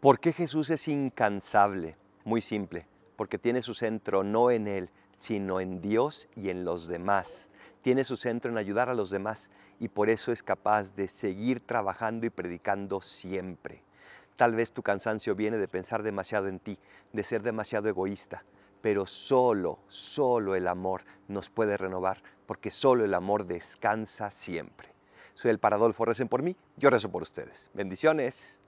¿Por qué Jesús es incansable? Muy simple, porque tiene su centro no en Él, sino en Dios y en los demás. Tiene su centro en ayudar a los demás y por eso es capaz de seguir trabajando y predicando siempre. Tal vez tu cansancio viene de pensar demasiado en ti, de ser demasiado egoísta, pero solo, solo el amor nos puede renovar, porque solo el amor descansa siempre. Soy el Paradolfo, recen por mí, yo rezo por ustedes. Bendiciones.